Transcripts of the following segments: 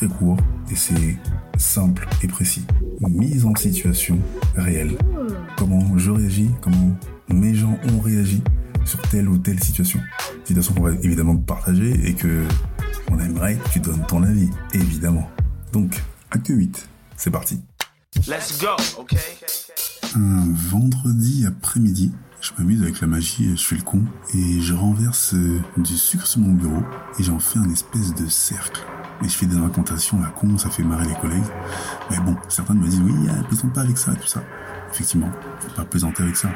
Très court et c'est simple et précis. Mise en situation réelle. Comment je réagis, comment mes gens ont réagi sur telle ou telle situation. Situation qu'on va évidemment partager et que on aimerait que tu donnes ton avis, évidemment. Donc, acte 8, c'est parti. Let's go, okay? Un vendredi après-midi, je m'amuse avec la magie, je fais le con, et je renverse euh, du sucre sur mon bureau, et j'en fais un espèce de cercle. Et je fais des racontations à con, ça fait marrer les collègues. Mais bon, certains me disent, oui, ah, plaisante pas avec ça, tout ça. Effectivement, faut pas plaisanter avec ça.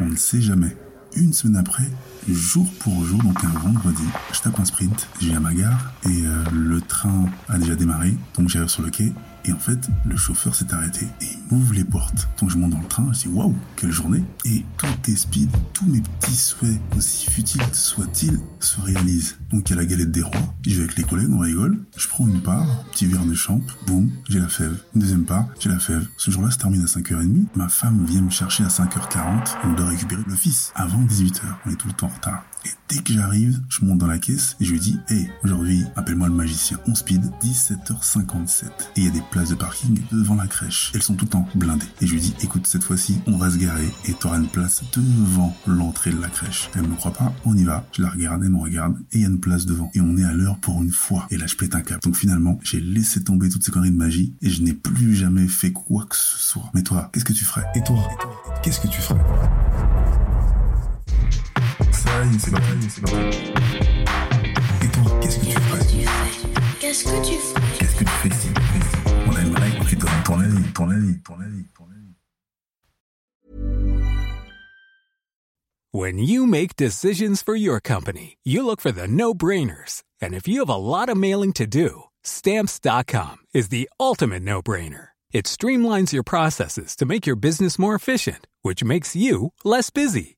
On ne sait jamais. Une semaine après, jour pour jour, donc un vendredi, je tape un sprint, j'ai à ma gare, et euh, le train a déjà démarré, donc j'arrive sur le quai, et en fait, le chauffeur s'est arrêté il m'ouvre les portes. Donc je monte dans le train, je dis waouh, quelle journée Et tout est speed, tous mes petits souhaits, aussi futiles soient-ils, se réalisent. Donc il y a la galette des rois, je vais avec les collègues, on rigole, je prends une part, petit verre de champ, boum, j'ai la fève. Une deuxième part, j'ai la fève. Ce jour-là se termine à 5h30, ma femme vient me chercher à 5h40, on doit récupérer le fils avant 18h, on est tout le temps en retard. Et dès que j'arrive, je monte dans la caisse et je lui dis, hey, aujourd'hui, appelle-moi le magicien. On speed, 17h57. Et il y a des places de parking devant la crèche. Elles sont tout le temps blindées. Et je lui dis, écoute, cette fois-ci, on va se garer et t'auras une place devant l'entrée de la crèche. Elle me croit pas, on y va. Je la regarde, elle me regarde et il y a une place devant. Et on est à l'heure pour une fois. Et là, je pète un cap. Donc finalement, j'ai laissé tomber toutes ces conneries de magie et je n'ai plus jamais fait quoi que ce soit. Mais toi, qu'est-ce que tu ferais? Et toi, qu'est-ce que tu ferais? C'est c'est. Et toi, qu'est-ce que tu ferais Qu'est-ce que tu fais Qu'est-ce que tu fais si On aimerait que tu donnes ton avis, ton avis, ton avis, ton avis. When you make decisions for your company, you look for the no-brainers. And if you have a lot of mailing to do, stamps.com is the ultimate no-brainer. It streamlines your processes to make your business more efficient, which makes you less busy.